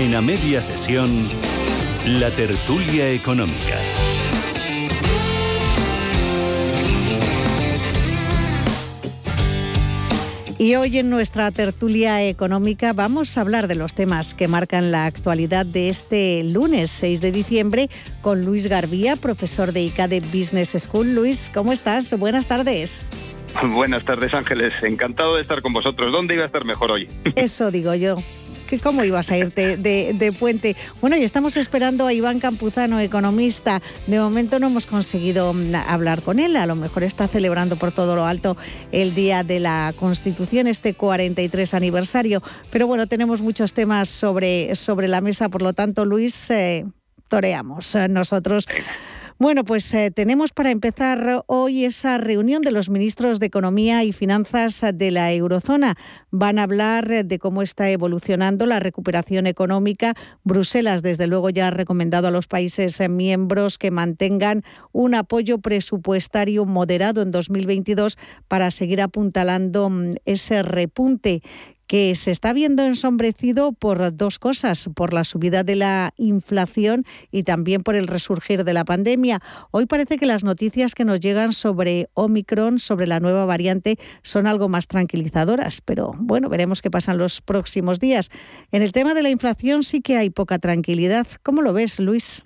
En a media sesión, la tertulia económica. Y hoy en nuestra tertulia económica vamos a hablar de los temas que marcan la actualidad de este lunes 6 de diciembre con Luis Garbía, profesor de ICADE Business School. Luis, ¿cómo estás? Buenas tardes. Buenas tardes, Ángeles. Encantado de estar con vosotros. ¿Dónde iba a estar mejor hoy? Eso digo yo. ¿Cómo ibas a irte de, puente? Bueno, y estamos esperando a Iván Campuzano, economista. De momento no hemos conseguido mm, hablar con él. A lo mejor está celebrando por todo lo alto el Día de la Constitución, este 43 aniversario. Pero bueno, tenemos muchos temas sobre, sobre la mesa. Por lo tanto, Luis, eh, toreamos eh, nosotros. Bueno, pues eh, tenemos para empezar hoy esa reunión de los ministros de Economía y Finanzas de la Eurozona. Van a hablar de cómo está evolucionando la recuperación económica. Bruselas, desde luego, ya ha recomendado a los países miembros que mantengan un apoyo presupuestario moderado en 2022 para seguir apuntalando mm, ese repunte que se está viendo ensombrecido por dos cosas, por la subida de la inflación y también por el resurgir de la pandemia. Hoy parece que las noticias que nos llegan sobre Omicron, sobre la nueva variante, son algo más tranquilizadoras, pero bueno, veremos qué pasa en los próximos días. En el tema de la inflación sí que hay poca tranquilidad. ¿Cómo lo ves, Luis?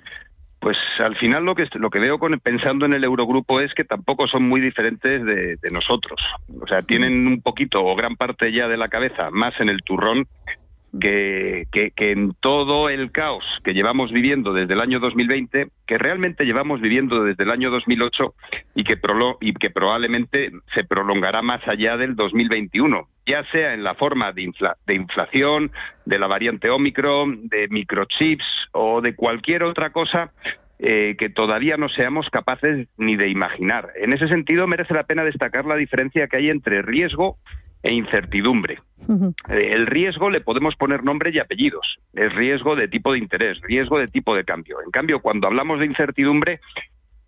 Pues al final lo que lo que veo con, pensando en el Eurogrupo es que tampoco son muy diferentes de, nosotros. O sea, tienen un poquito o gran parte ya de la cabeza más en el turrón que, en todo el caos que llevamos viviendo desde el año 2020, que realmente llevamos viviendo desde el año 2008 y que, y que probablemente se prolongará más allá del 2021 ya sea en la forma de, de inflación, de la variante Omicron, de microchips o de cualquier otra cosa eh, que todavía no seamos capaces ni de imaginar. En ese sentido, merece la pena destacar la diferencia que hay entre riesgo e incertidumbre. Eh, el riesgo le podemos poner nombre y apellidos. Es riesgo de tipo de interés, riesgo de tipo de cambio. En cambio, cuando hablamos de incertidumbre,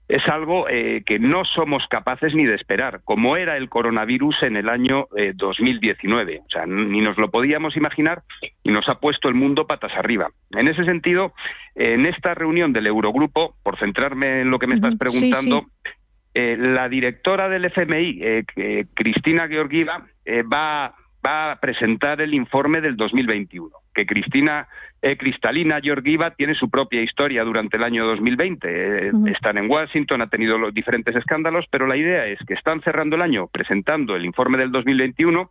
es algo eh, que no somos capaces ni de esperar, como era el coronavirus en el año 2019. Eh, o sea, ni nos lo podíamos imaginar y nos ha puesto el mundo patas arriba. En ese sentido, en esta reunión del Eurogrupo, por centrarme en lo que me estás preguntando, eh, la directora del FMI, Cristina Georgieva, va, va a presentar el informe del 2021, que Cristina eh, Cristalina Georgieva tiene su propia historia durante el año 2020. Eh, están en Washington, ha tenido los diferentes escándalos, pero la idea es que están cerrando el año presentando el informe del 2021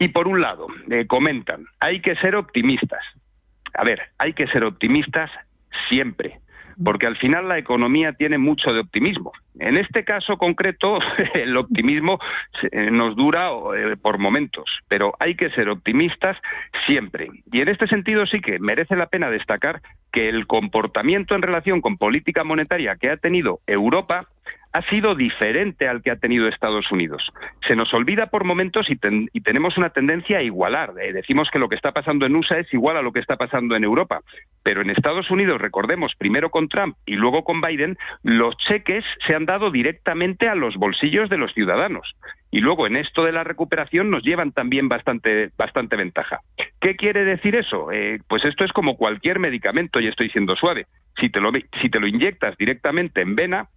y por un lado eh, comentan, hay que ser optimistas. A ver, hay que ser optimistas siempre porque al final la economía tiene mucho de optimismo. En este caso concreto, el optimismo eh, nos dura eh, por momentos, pero hay que ser optimistas siempre. Y en este sentido sí que merece la pena destacar que el comportamiento en relación con política monetaria que ha tenido Europa ha sido diferente al que ha tenido Estados Unidos. Se nos olvida por momentos y, tenemos una tendencia a igualar. Eh, decimos que lo que está pasando en USA es igual a lo que está pasando en Europa. Pero en Estados Unidos, recordemos, primero con Trump y luego con Biden, los cheques se han dado directamente a los bolsillos de los ciudadanos. Y luego en esto de la recuperación nos llevan también bastante, bastante ventaja. ¿Qué quiere decir eso? Eh, pues esto es como cualquier medicamento, y estoy siendo suave. Si te lo, si te lo inyectas directamente en vena,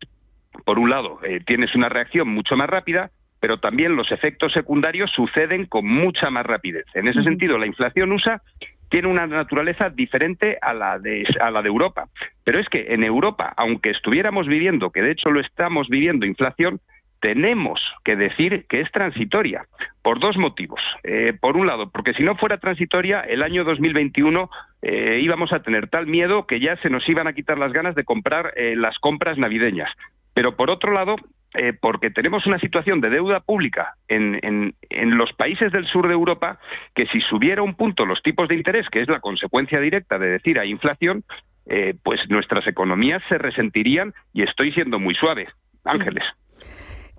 por un lado, eh, tienes una reacción mucho más rápida, pero también los efectos secundarios suceden con mucha más rapidez. En ese sentido, la inflación USA tiene una naturaleza diferente a la de a la de Europa. Pero es que en Europa, aunque estuviéramos viviendo, que de hecho lo estamos viviendo inflación, tenemos que decir que es transitoria, por dos motivos. Eh, por un lado, porque si no fuera transitoria, el año 2021 eh, íbamos a tener tal miedo que ya se nos iban a quitar las ganas de comprar las compras navideñas. Pero por otro lado, eh, porque tenemos una situación de deuda pública en, en, los países del sur de Europa que si subiera un punto los tipos de interés, que es la consecuencia directa de decir hay inflación, eh, pues nuestras economías se resentirían y estoy siendo muy suave. Ángeles.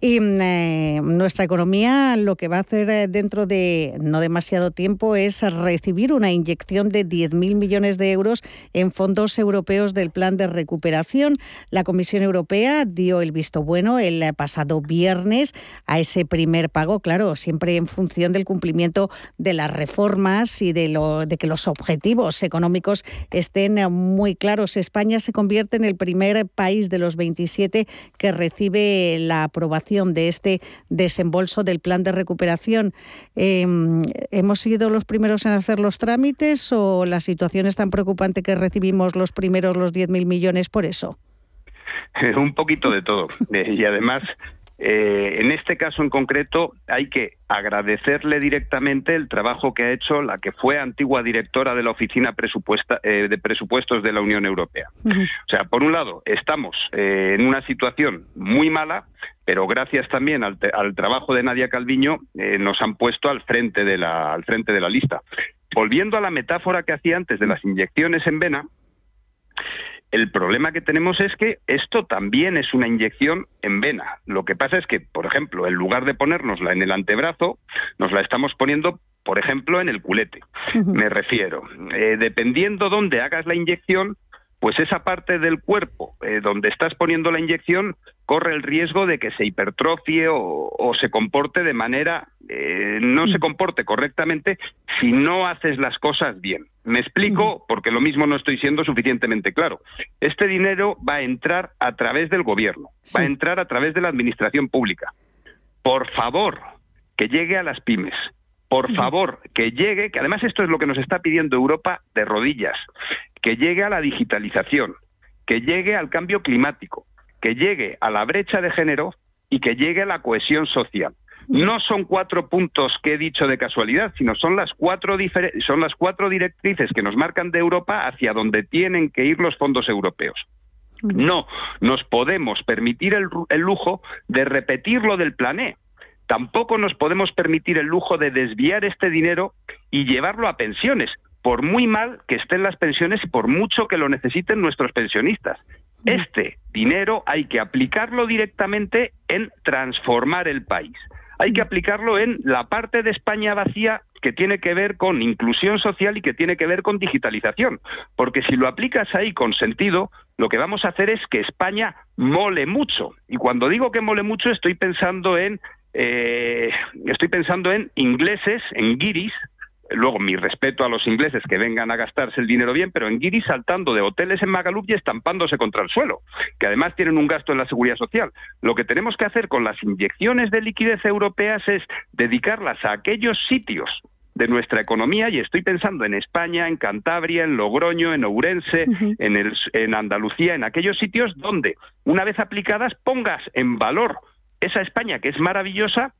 Y mm, eh, nuestra economía lo que va a hacer eh, dentro de no demasiado tiempo es recibir una inyección de 10.000 millones de euros en fondos europeos del plan de recuperación. La Comisión Europea dio el visto bueno el pasado viernes a ese primer pago, claro, siempre en función del cumplimiento de las reformas y de, lo, de que los objetivos económicos estén muy claros. España se convierte en el primer país de los 27 que recibe la aprobación de este desembolso del plan de recuperación. Em, ¿Hemos sido los primeros en hacer los trámites o la situación es tan preocupante que recibimos los primeros los 10.000 millones por eso? Un poquito de todo. Eh, y además, eh, en este caso en concreto hay que agradecerle directamente el trabajo que ha hecho la que fue antigua directora de la Oficina eh, de Presupuestos de la Unión Europea. O sea, por un lado, estamos eh, en una situación muy mala, pero gracias también al, trabajo de Nadia Calviño nos han puesto al frente, de la, al frente de la lista. Volviendo a la metáfora que hacía antes de las inyecciones en vena, el problema que tenemos es que esto también es una inyección en vena. Lo que pasa es que, por ejemplo, en lugar de ponérnosla en el antebrazo, nos la estamos poniendo, por ejemplo, en el culete. Me refiero, eh, dependiendo dónde hagas la inyección, pues esa parte del cuerpo eh, donde estás poniendo la inyección corre el riesgo de que se hipertrofie o, se comporte de manera, eh, no se mm. comporte correctamente si no haces las cosas bien. Me explico porque lo mismo no estoy siendo suficientemente claro. Este dinero va a entrar a través del gobierno, va a entrar a través de la administración pública. Por favor, que llegue a las pymes, por favor, que llegue, que además esto es lo que nos está pidiendo Europa de rodillas, que llegue a la digitalización, que llegue al cambio climático, que llegue a la brecha de género y que llegue a la cohesión social. No son cuatro puntos que he dicho de casualidad, sino son las cuatro, son las cuatro directrices que nos marcan de Europa hacia donde tienen que ir los fondos europeos. No nos podemos permitir el, el lujo de repetir lo del plané. Tampoco nos podemos permitir el lujo de desviar este dinero y llevarlo a pensiones, por muy mal que estén las pensiones y por mucho que lo necesiten nuestros pensionistas. Este dinero hay que aplicarlo directamente en transformar el país. Hay que aplicarlo en la parte de España vacía que tiene que ver con inclusión social y que tiene que ver con digitalización. Porque si lo aplicas ahí con sentido, lo que vamos a hacer es que España mole mucho. Y cuando digo que mole mucho, estoy pensando en eh, estoy pensando en ingleses, en guiris, Luego, mi respeto a los ingleses que vengan a gastarse el dinero bien, pero en Guiri saltando de hoteles en Magalup y estampándose contra el suelo, que además tienen un gasto en la seguridad social. Lo que tenemos que hacer con las inyecciones de liquidez europeas es dedicarlas a aquellos sitios de nuestra economía y estoy pensando en España, en Cantabria, en Logroño, en Ourense, en, el, en Andalucía, en aquellos sitios donde, una vez aplicadas, pongas en valor esa España que es maravillosa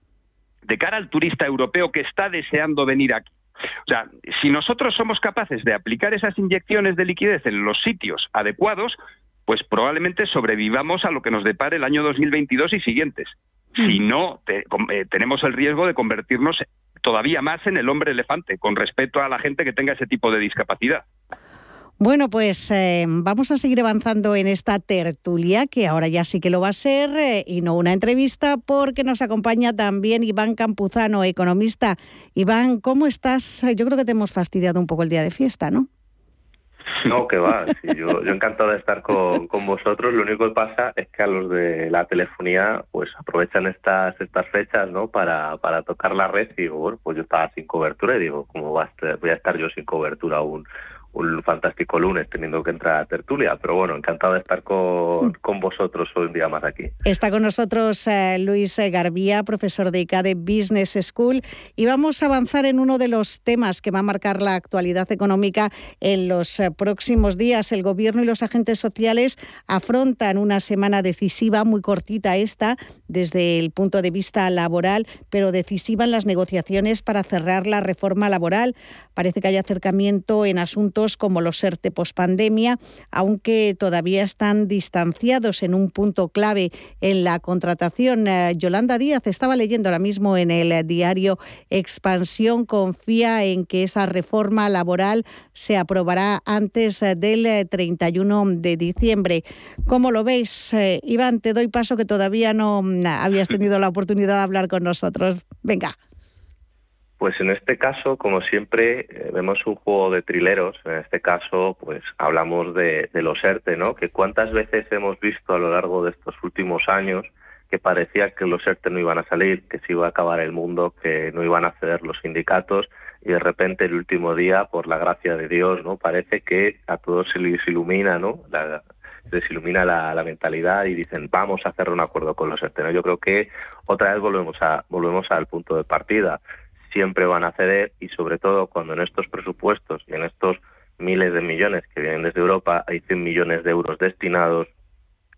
de cara al turista europeo que está deseando venir aquí. O sea, si nosotros somos capaces de aplicar esas inyecciones de liquidez en los sitios adecuados, pues probablemente sobrevivamos a lo que nos depare el año 2022 y siguientes. Mm. Si no, eh, tenemos el riesgo de convertirnos todavía más en el hombre elefante con respecto a la gente que tenga ese tipo de discapacidad. Bueno, pues eh, vamos a seguir avanzando en esta tertulia, que ahora ya sí que lo va a ser, eh, y no una entrevista, porque nos acompaña también Iván Campuzano, economista. Iván, ¿cómo estás? Yo creo que te hemos fastidiado un poco el día de fiesta, ¿no? No, que va. yo, yo, encantado de estar con, con, vosotros. Lo único que pasa es que a los de la telefonía pues aprovechan estas estas fechas no para, para tocar la red y digo, bueno, pues yo estaba sin cobertura y digo, ¿cómo va voy a estar yo sin cobertura aún un fantástico lunes teniendo que entrar a tertulia, pero bueno, encantado de estar con, mm. con vosotros hoy un día más aquí. Está con nosotros eh, Luis Garbía, profesor de ICADE Business School, y vamos a avanzar en uno de los temas que va a marcar la actualidad económica en los eh, próximos días. El gobierno y los agentes sociales afrontan una semana decisiva, muy cortita esta, desde el punto de vista laboral, pero decisiva en las negociaciones para cerrar la reforma laboral. Parece que hay acercamiento en asuntos como los ERTE pospandemia, aunque todavía están distanciados en un punto clave en la contratación. Eh, Yolanda Díaz estaba leyendo ahora mismo en el diario Expansión, confía en que esa reforma laboral se aprobará antes del 31 de diciembre. ¿Cómo lo veis? Eh, Iván, te doy paso que todavía no mm, habías tenido la oportunidad de hablar con nosotros. Venga. Pues en este caso, como siempre, eh, vemos un juego de trileros. En este caso, pues hablamos de, los ERTE, ¿no? Que cuántas veces hemos visto a lo largo de estos últimos años que parecía que los ERTE no iban a salir, que se iba a acabar el mundo, que no iban a ceder los sindicatos y de repente el último día, por la gracia de Dios, ¿no? Parece que a todos se les ilumina, ¿no? La, les ilumina la, mentalidad y dicen vamos a hacer un acuerdo con los ERTE. Yo creo que otra vez volvemos a volvemos al punto de partida siempre van a ceder y sobre todo cuando en estos presupuestos y en estos miles de millones que vienen desde Europa hay 100 millones de euros destinados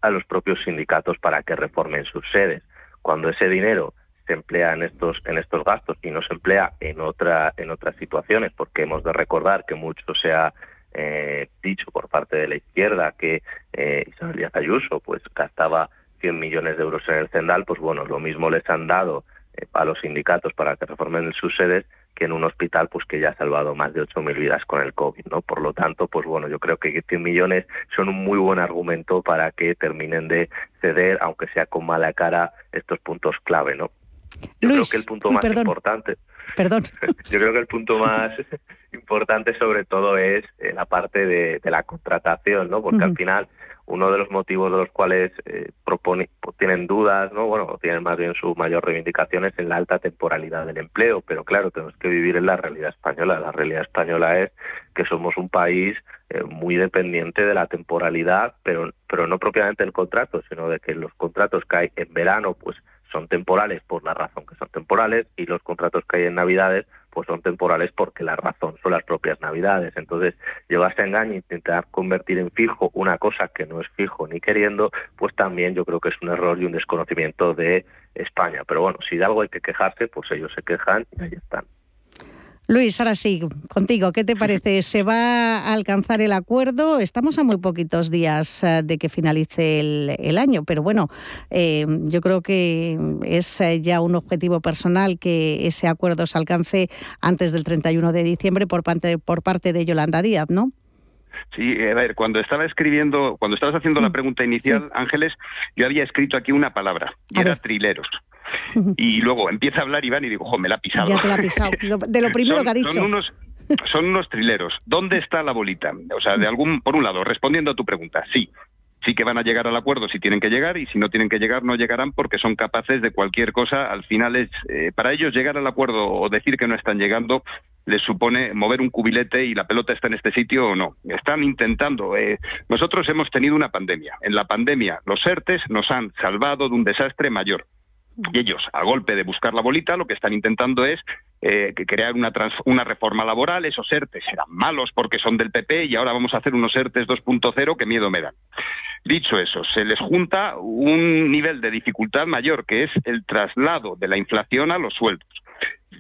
a los propios sindicatos para que reformen sus sedes. Cuando ese dinero se emplea en estos en estos gastos y no se emplea en otra en otras situaciones, porque hemos de recordar que mucho se ha eh, dicho por parte de la izquierda que eh, Isabel Díaz Ayuso pues gastaba 100 millones de euros en el Cendal, pues bueno, lo mismo les han dado a los sindicatos para que reformen sus sedes que en un hospital pues que ya ha salvado más de 8.000 vidas con el COVID, ¿no? Por lo tanto, pues bueno, yo creo que 100 millones son un muy buen argumento para que terminen de ceder, aunque sea con mala cara, estos puntos clave, ¿no? Yo creo que el punto más importante... Perdón. Yo creo que el punto más importante sobre todo es eh, la parte de, la contratación, ¿no? Porque al final uno de los motivos de los cuales eh, propone, tienen dudas, ¿no? Bueno, tienen más bien su mayor reivindicación es en la alta temporalidad del empleo, pero claro, tenemos que vivir en la realidad española. La realidad española es que somos un país eh, muy dependiente de la temporalidad, pero, pero no propiamente el contrato, sino de que los contratos que hay en verano, pues son temporales por la razón que son temporales y los contratos que hay en Navidades pues son temporales porque la razón son las propias navidades. Entonces, llevarse a engaño intentar convertir en fijo una cosa que no es fijo ni queriendo, pues también yo creo que es un error y un desconocimiento de España. Pero bueno, si de algo hay que quejarse, pues ellos se quejan y ahí están. Luis, ahora sí, contigo, ¿qué te parece? ¿Se va a alcanzar el acuerdo? Estamos a muy poquitos días eh, de que finalice el, año, pero bueno, eh, yo creo que es eh, ya un objetivo personal que ese acuerdo se alcance antes del 31 de diciembre por parte, por parte de Yolanda Díaz, ¿no? Sí, a ver, cuando estaba escribiendo, cuando estabas haciendo la pregunta inicial, Ángeles, yo había escrito aquí una palabra, y era trileros. Y luego empieza a hablar Iván y digo, jo, me la ha pisado. Ya te la ha pisado, de lo primero que ha dicho. Son unos, son unos trileros. ¿Dónde está la bolita? O sea, de algún, por un lado, respondiendo a tu pregunta, sí, sí que van a llegar al acuerdo si tienen que llegar y si no tienen que llegar no llegarán porque son capaces de cualquier cosa. Al final es eh, para ellos llegar al acuerdo o decir que no están llegando les supone mover un cubilete y la pelota está en este sitio o no. Están intentando. Eh, nosotros hemos tenido una pandemia. En la pandemia los ERTES nos han salvado de un desastre mayor. Y ellos, a golpe de buscar la bolita, lo que están intentando es eh, crear una, una reforma laboral. Esos ERTES eran malos porque son del PP y ahora vamos a hacer unos ERTES 2.0 que miedo me dan. Dicho eso, se les junta un nivel de dificultad mayor, que es el traslado de la inflación a los sueldos.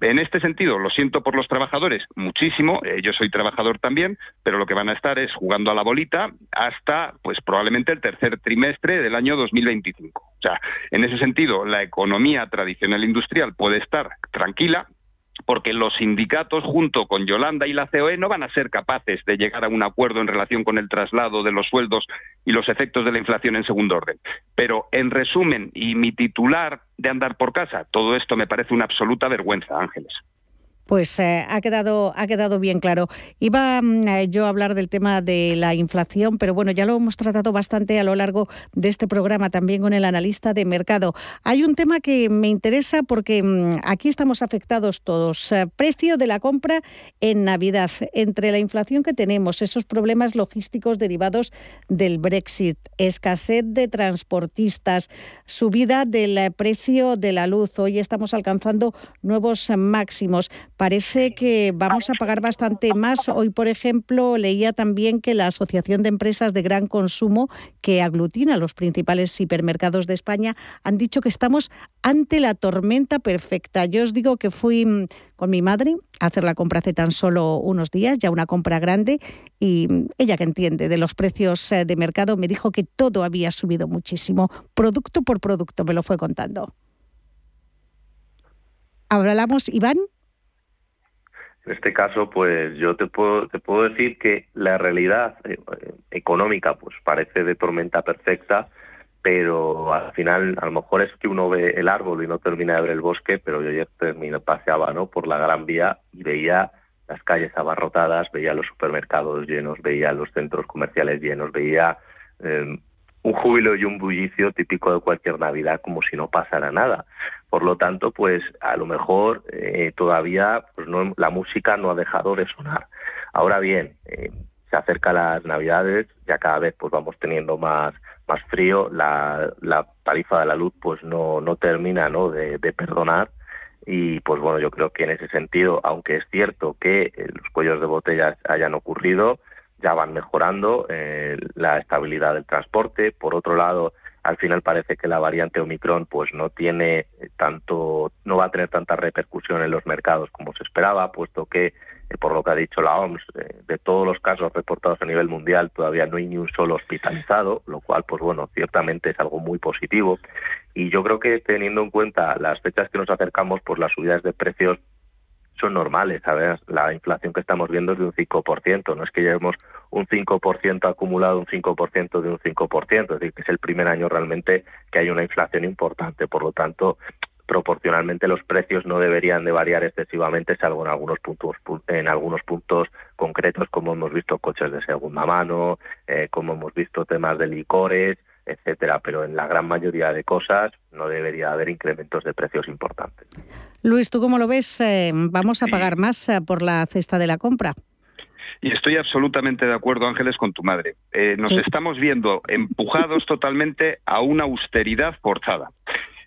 En este sentido, lo siento por los trabajadores muchísimo, eh, yo soy trabajador también, pero lo que van a estar es jugando a la bolita hasta, pues probablemente el tercer trimestre del año 2025. O sea, en ese sentido, la economía tradicional industrial puede estar tranquila, porque los sindicatos, junto con Yolanda y la COE, no van a ser capaces de llegar a un acuerdo en relación con el traslado de los sueldos y los efectos de la inflación en segundo orden. Pero, en resumen, y mi titular de andar por casa, todo esto me parece una absoluta vergüenza, Ángeles. Pues eh, ha, quedado, ha quedado bien claro. Iba mm, eh, yo a hablar del tema de la inflación, pero bueno, ya lo hemos tratado bastante a lo largo de este programa también con el analista de mercado. Hay un tema que me interesa porque mm, aquí estamos afectados todos. Eh, precio de la compra en Navidad, entre la inflación que tenemos, esos problemas logísticos derivados del Brexit, escasez de transportistas, subida del precio de la luz. Hoy estamos alcanzando nuevos máximos parece que vamos a pagar bastante más. Hoy, por ejemplo, leía también que la Asociación de Empresas de Gran Consumo, que aglutina los principales hipermercados de España, han dicho que estamos ante la tormenta perfecta. Yo os digo que fui mm, con mi madre a hacer la compra hace tan solo unos días, ya una compra grande, y mm, ella que entiende de los precios eh, de mercado me dijo que todo había subido muchísimo, producto por producto, me lo fue contando. ¿Hablamos, Iván? En este caso, pues yo te puedo, te puedo decir que la realidad eh, económica pues parece de tormenta perfecta, pero al final a lo mejor es que uno ve el árbol y no termina de ver el bosque, pero yo ayer terminé, paseaba ¿no? por la Gran Vía y veía las calles abarrotadas, veía los supermercados llenos, veía los centros comerciales llenos, veía eh, un júbilo y un bullicio típico de cualquier Navidad como si no pasara nada. Por lo tanto, pues a lo mejor eh, todavía pues no, la música no ha dejado de sonar. Ahora bien, eh, se acerca las Navidades, ya cada vez pues vamos teniendo más más frío, la, la tarifa de la luz pues no, no termina ¿no? De, perdonar y pues bueno yo creo que en ese sentido aunque es cierto que eh, los cuellos de botella hayan ocurrido ya van mejorando eh, la estabilidad del transporte. Por otro lado, al final parece que la variante Omicron pues no tiene tanto, no va a tener tanta repercusión en los mercados como se esperaba, puesto que eh, por lo que ha dicho la OMS, eh, de todos los casos reportados a nivel mundial todavía no hay ni un solo hospitalizado, lo cual pues bueno, ciertamente es algo muy positivo. Y yo creo que teniendo en cuenta las fechas que nos acercamos, pues las subidas de precios son normales. ¿sabes? La inflación que estamos viendo es de un 5%, no es que llevemos un 5% acumulado, un 5% de un 5%, es decir, que es el primer año realmente que hay una inflación importante. Por lo tanto, proporcionalmente los precios no deberían de variar excesivamente, salvo en algunos puntos, en algunos puntos concretos, como hemos visto coches de segunda mano, eh, como hemos visto temas de licores, etcétera, pero en la gran mayoría de cosas no debería haber incrementos de precios importantes. Luis, ¿tú cómo lo ves? Eh, ¿Vamos a pagar más eh, por la cesta de la compra? Y estoy absolutamente de acuerdo, Ángeles, con tu madre. Eh, nos estamos viendo empujados totalmente a una austeridad forzada.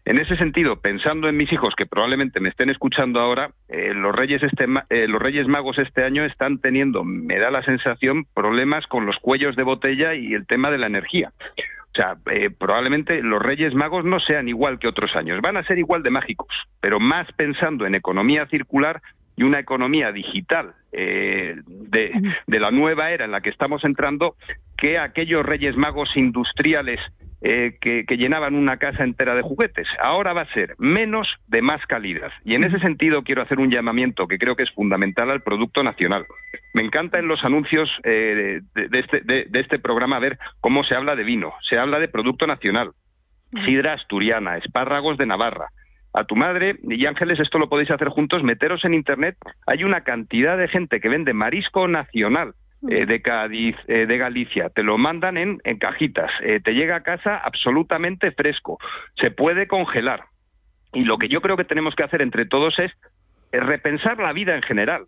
En ese sentido, pensando en mis hijos que probablemente me estén escuchando ahora, los reyes este, los Reyes Magos este año están teniendo, me da la sensación, problemas con los cuellos de botella y el tema de la energía. O sea, eh, probablemente los Reyes Magos no sean igual que otros años, van a ser igual de mágicos, pero más pensando en economía circular y una economía digital eh, de, de, la nueva era en la que estamos entrando que aquellos Reyes Magos industriales eh, que, llenaban una casa entera de juguetes. Ahora va a ser menos de más calidad. Y en ese sentido quiero hacer un llamamiento que creo que es fundamental al producto nacional. Me encanta en los anuncios eh, este, de, este programa ver cómo se habla de vino. Se habla de producto nacional. Sidra asturiana, espárragos de Navarra, a tu madre y Ángeles, esto lo podéis hacer juntos, meteros en internet. Hay una cantidad de gente que vende marisco nacional eh, de Cádiz, eh, de Galicia, te lo mandan en, en cajitas, eh, te llega a casa absolutamente fresco, se puede congelar. Y lo que yo creo que tenemos que hacer entre todos es repensar la vida en general,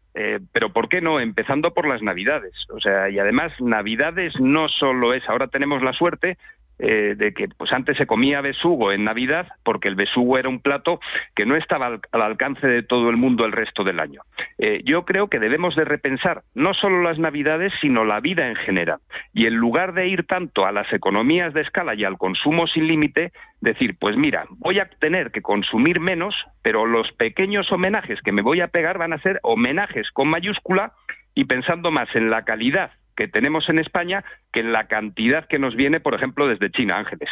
pero ¿por qué no? Empezando por las Navidades. O sea, y además Navidades no solo es, ahora tenemos la suerte eh, de que pues antes se comía besugo en Navidad porque el besugo era un plato que no estaba al, alcance de todo el mundo el resto del año. Eh, yo creo que debemos de repensar no solo las Navidades, sino la vida en general. Y en lugar de ir tanto a las economías de escala y al consumo sin límite, decir, pues mira, voy a tener que consumir menos, pero los pequeños homenajes que me voy a pegar van a ser homenajes con mayúscula y pensando más en la calidad que tenemos en España que en la cantidad que nos viene, por ejemplo, desde China, Ángeles.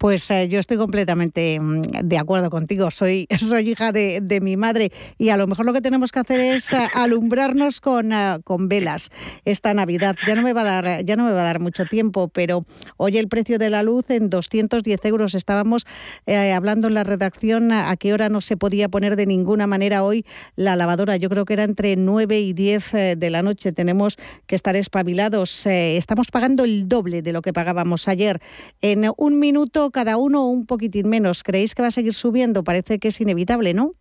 Pues eh, yo estoy completamente mm, de acuerdo contigo. Soy, soy hija de, mi madre y a lo mejor lo que tenemos que hacer es eh, alumbrarnos con, eh, con velas esta Navidad. Ya no me va a dar, ya no me va a dar mucho tiempo, pero hoy el precio de la luz en 210 euros. Estábamos hablando en la redacción a, qué hora no se podía poner de ninguna manera hoy la lavadora. Yo creo que era entre 9 y 10 de la noche. Tenemos que estar espabilados. estamos pagando el doble de lo que pagábamos ayer. En un minuto cada uno un poquitín menos. ¿Creéis que va a seguir subiendo? Parece que es inevitable, ¿no?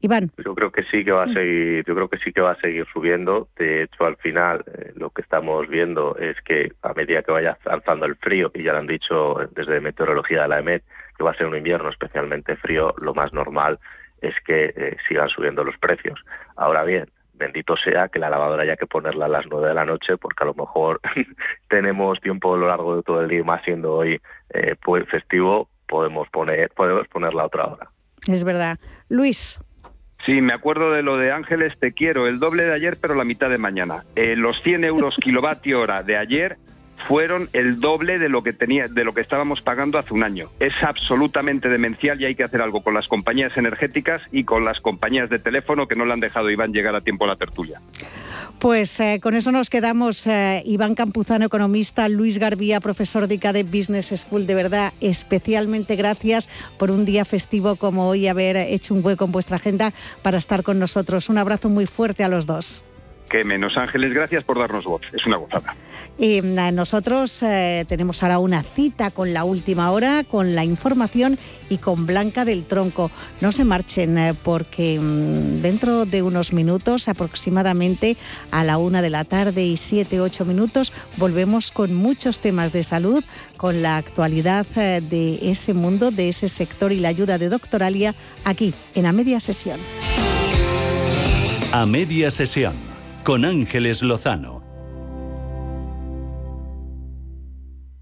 Iván. Yo creo que sí que va a seguir, yo creo que sí que va a seguir subiendo. De hecho, al final eh, lo que estamos viendo es que a medida que vaya alzando el frío, y ya lo han dicho desde meteorología de la EMET, que va a ser un invierno especialmente frío, lo más normal es que eh, sigan subiendo los precios. Ahora bien, bendito sea que la lavadora haya que ponerla a las nueve de la noche porque a lo mejor tenemos tiempo a lo largo de todo el día, más siendo hoy eh, pues festivo, podemos poner podemos ponerla a otra hora. Es verdad. Luis. Sí, me acuerdo de lo de Ángeles, te quiero, el doble de ayer, pero la mitad de mañana. Eh, los 100 euros kilovatio hora de ayer fueron el doble de lo que tenía, de lo que estábamos pagando hace un año. Es absolutamente demencial y hay que hacer algo con las compañías energéticas y con las compañías de teléfono que no le han dejado Iván llegar a tiempo a la tertulia. Pues eh, con eso nos quedamos. Eh, Iván Campuzano, economista, Luis Garbía, profesor de ICADE Business School. De verdad, especialmente gracias por un día festivo como hoy, haber hecho un hueco en vuestra agenda para estar con nosotros. Un abrazo muy fuerte a los dos que menos. Ángeles, gracias por darnos voz. Es una gozada. Y mm, nosotros eh, tenemos ahora una cita con la última hora, con la información y con Blanca del Tronco. No se marchen eh, porque mm, dentro de unos minutos, aproximadamente a la una de la tarde y siete, ocho minutos, volvemos con muchos temas de salud, con la actualidad eh, de ese mundo, de ese sector y la ayuda de Doctoralia aquí en A Media Sesión. A Media Sesión con Ángeles Lozano